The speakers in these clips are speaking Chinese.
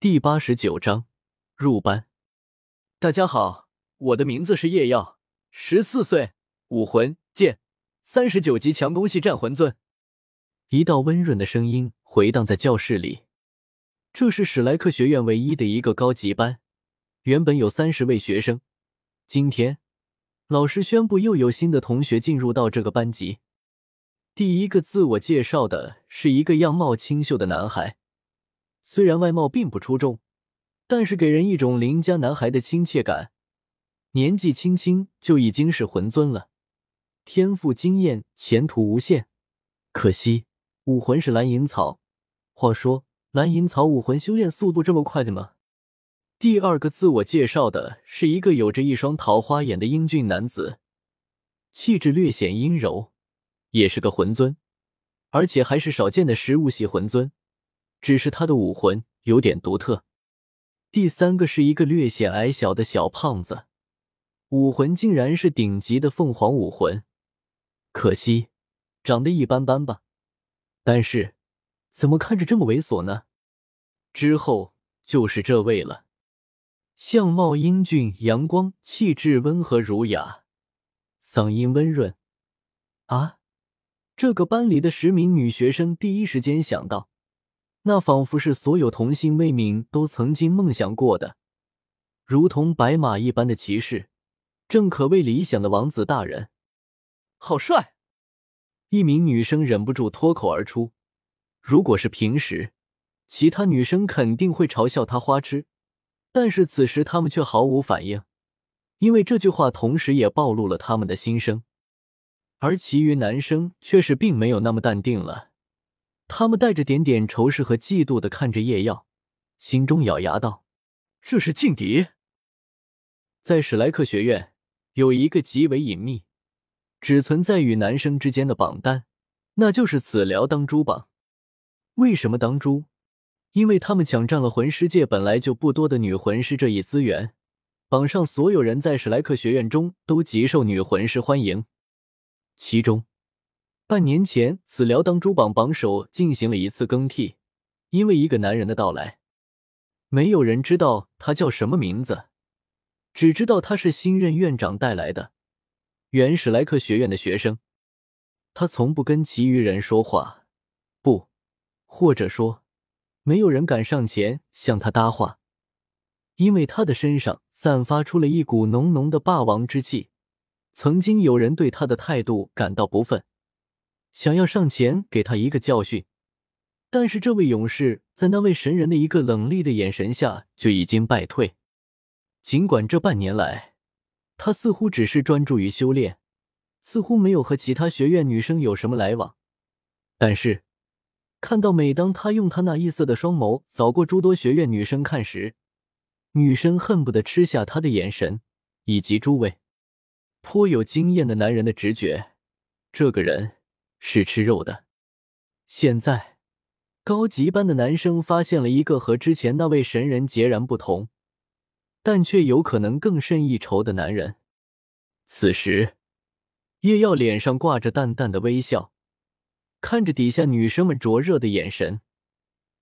第八十九章入班。大家好，我的名字是叶耀，十四岁，武魂剑，三十九级强攻系战魂尊。一道温润的声音回荡在教室里。这是史莱克学院唯一的一个高级班，原本有三十位学生，今天老师宣布又有新的同学进入到这个班级。第一个自我介绍的是一个样貌清秀的男孩。虽然外貌并不出众，但是给人一种邻家男孩的亲切感。年纪轻轻就已经是魂尊了，天赋惊艳，前途无限。可惜武魂是蓝银草。话说，蓝银草武魂修炼速度这么快的吗？第二个自我介绍的是一个有着一双桃花眼的英俊男子，气质略显阴柔，也是个魂尊，而且还是少见的食物系魂尊。只是他的武魂有点独特。第三个是一个略显矮小的小胖子，武魂竟然是顶级的凤凰武魂，可惜长得一般般吧。但是怎么看着这么猥琐呢？之后就是这位了，相貌英俊、阳光、气质温和儒雅，嗓音温润。啊，这个班里的十名女学生第一时间想到。那仿佛是所有童心未泯都曾经梦想过的，如同白马一般的骑士，正可谓理想的王子大人。好帅！一名女生忍不住脱口而出。如果是平时，其他女生肯定会嘲笑他花痴，但是此时他们却毫无反应，因为这句话同时也暴露了他们的心声。而其余男生却是并没有那么淡定了。他们带着点点仇视和嫉妒的看着叶耀，心中咬牙道：“这是劲敌。”在史莱克学院有一个极为隐秘、只存在于男生之间的榜单，那就是此辽当珠榜。为什么当珠？因为他们抢占了魂师界本来就不多的女魂师这一资源，榜上所有人在史莱克学院中都极受女魂师欢迎，其中。半年前，此辽当珠榜榜首进行了一次更替，因为一个男人的到来。没有人知道他叫什么名字，只知道他是新任院长带来的，原史莱克学院的学生。他从不跟其余人说话，不，或者说，没有人敢上前向他搭话，因为他的身上散发出了一股浓浓的霸王之气。曾经有人对他的态度感到不忿。想要上前给他一个教训，但是这位勇士在那位神人的一个冷厉的眼神下就已经败退。尽管这半年来，他似乎只是专注于修炼，似乎没有和其他学院女生有什么来往，但是看到每当他用他那异色的双眸扫过诸多学院女生看时，女生恨不得吃下他的眼神，以及诸位颇有经验的男人的直觉，这个人。是吃肉的。现在，高级班的男生发现了一个和之前那位神人截然不同，但却有可能更胜一筹的男人。此时，叶耀脸上挂着淡淡的微笑，看着底下女生们灼热的眼神，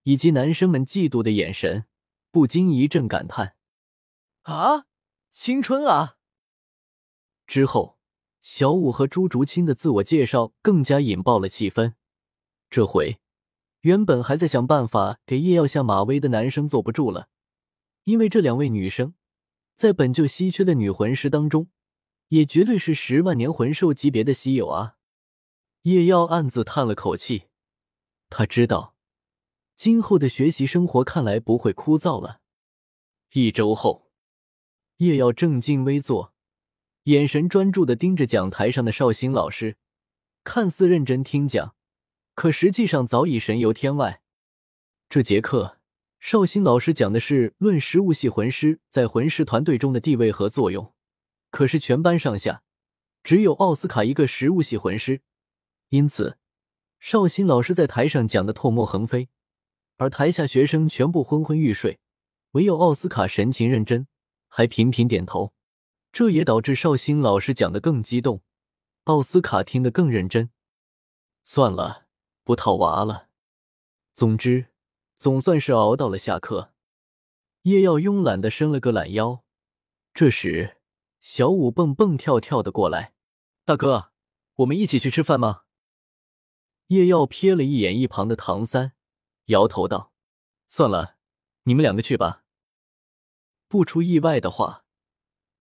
以及男生们嫉妒的眼神，不禁一阵感叹：“啊，青春啊！”之后。小五和朱竹清的自我介绍更加引爆了气氛。这回，原本还在想办法给叶耀下马威的男生坐不住了，因为这两位女生，在本就稀缺的女魂师当中，也绝对是十万年魂兽级别的稀有啊！叶耀暗自叹了口气，他知道，今后的学习生活看来不会枯燥了。一周后，叶耀正襟危坐。眼神专注的盯着讲台上的绍兴老师，看似认真听讲，可实际上早已神游天外。这节课，绍兴老师讲的是论食物系魂师在魂师团队中的地位和作用。可是全班上下只有奥斯卡一个食物系魂师，因此绍兴老师在台上讲的唾沫横飞，而台下学生全部昏昏欲睡，唯有奥斯卡神情认真，还频频点头。这也导致绍兴老师讲的更激动，奥斯卡听得更认真。算了，不套娃了。总之，总算是熬到了下课。叶耀慵懒的伸了个懒腰。这时，小五蹦蹦跳跳的过来：“大哥，我们一起去吃饭吗？”叶耀瞥了一眼一旁的唐三，摇头道：“算了，你们两个去吧。”不出意外的话，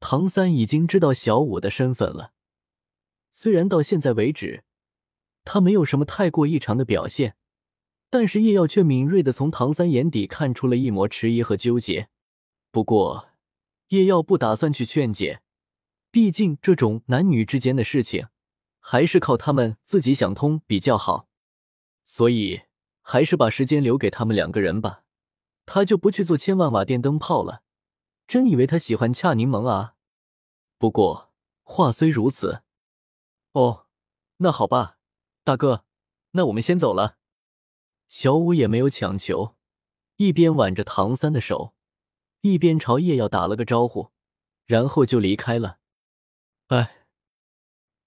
唐三已经知道小五的身份了。虽然到现在为止，他没有什么太过异常的表现，但是叶耀却敏锐的从唐三眼底看出了一抹迟疑和纠结。不过，叶耀不打算去劝解，毕竟这种男女之间的事情，还是靠他们自己想通比较好。所以，还是把时间留给他们两个人吧。他就不去做千万瓦电灯泡了。真以为他喜欢恰柠檬啊？不过话虽如此。哦，那好吧，大哥，那我们先走了。小五也没有强求，一边挽着唐三的手，一边朝叶耀打了个招呼，然后就离开了。哎，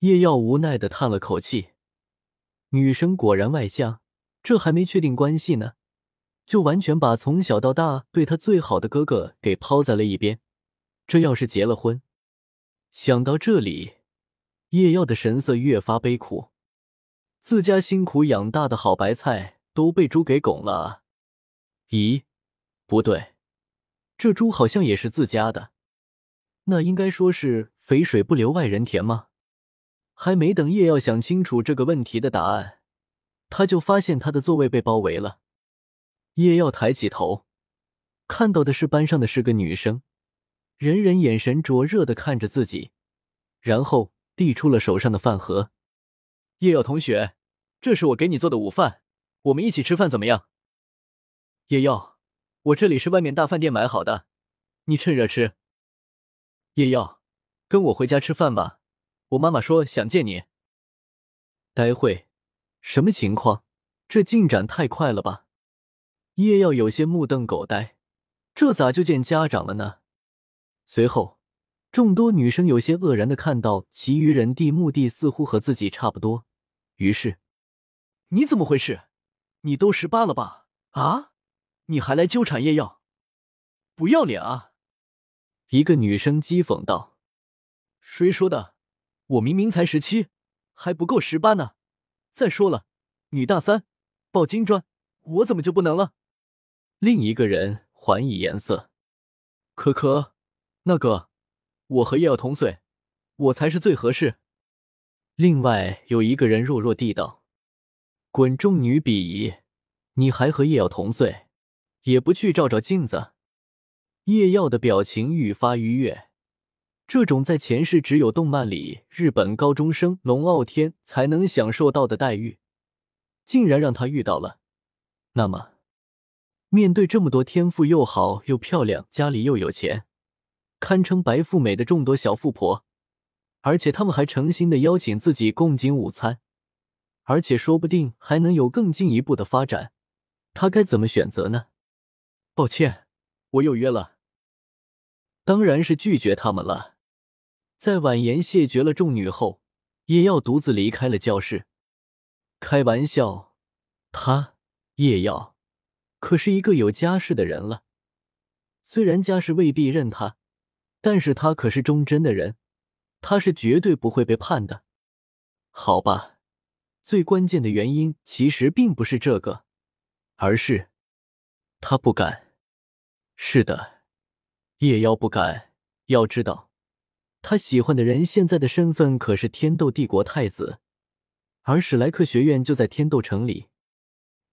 叶耀无奈的叹了口气，女生果然外向，这还没确定关系呢，就完全把从小到大对他最好的哥哥给抛在了一边。这要是结了婚，想到这里。叶耀的神色越发悲苦，自家辛苦养大的好白菜都被猪给拱了！咦，不对，这猪好像也是自家的，那应该说是肥水不流外人田吗？还没等叶耀想清楚这个问题的答案，他就发现他的座位被包围了。叶耀抬起头，看到的是班上的是个女生，人人眼神灼热的看着自己，然后。递出了手上的饭盒，叶耀同学，这是我给你做的午饭，我们一起吃饭怎么样？叶耀，我这里是外面大饭店买好的，你趁热吃。叶耀，跟我回家吃饭吧，我妈妈说想见你。待会，什么情况？这进展太快了吧？叶耀有些目瞪口呆，这咋就见家长了呢？随后。众多女生有些愕然的看到，其余人地目的似乎和自己差不多，于是，你怎么回事？你都十八了吧？啊，你还来纠缠叶耀，不要脸啊！一个女生讥讽道：“谁说的？我明明才十七，还不够十八呢。再说了，女大三，抱金砖，我怎么就不能了？”另一个人还以颜色：“可可，那个。”我和叶耀同岁，我才是最合适。另外有一个人弱弱地道：“滚众女鄙夷，你还和叶耀同岁，也不去照照镜子。”叶耀的表情愈发愉悦，这种在前世只有动漫里日本高中生龙傲天才能享受到的待遇，竟然让他遇到了。那么，面对这么多天赋又好又漂亮、家里又有钱。堪称白富美的众多小富婆，而且他们还诚心的邀请自己共进午餐，而且说不定还能有更进一步的发展，他该怎么选择呢？抱歉，我有约了。当然是拒绝他们了。在婉言谢绝了众女后，叶耀独自离开了教室。开玩笑，他叶耀可是一个有家室的人了，虽然家世未必认他。但是他可是忠贞的人，他是绝对不会背叛的。好吧，最关键的原因其实并不是这个，而是他不敢。是的，叶妖不敢。要知道，他喜欢的人现在的身份可是天斗帝国太子，而史莱克学院就在天斗城里。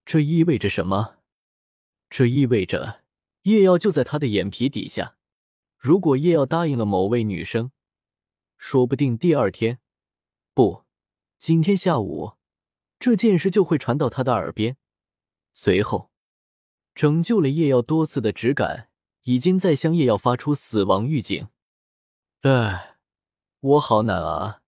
这意味着什么？这意味着叶妖就在他的眼皮底下。如果叶耀答应了某位女生，说不定第二天，不，今天下午，这件事就会传到他的耳边。随后，拯救了叶耀多次的直感已经在向叶耀发出死亡预警。哎，我好难啊！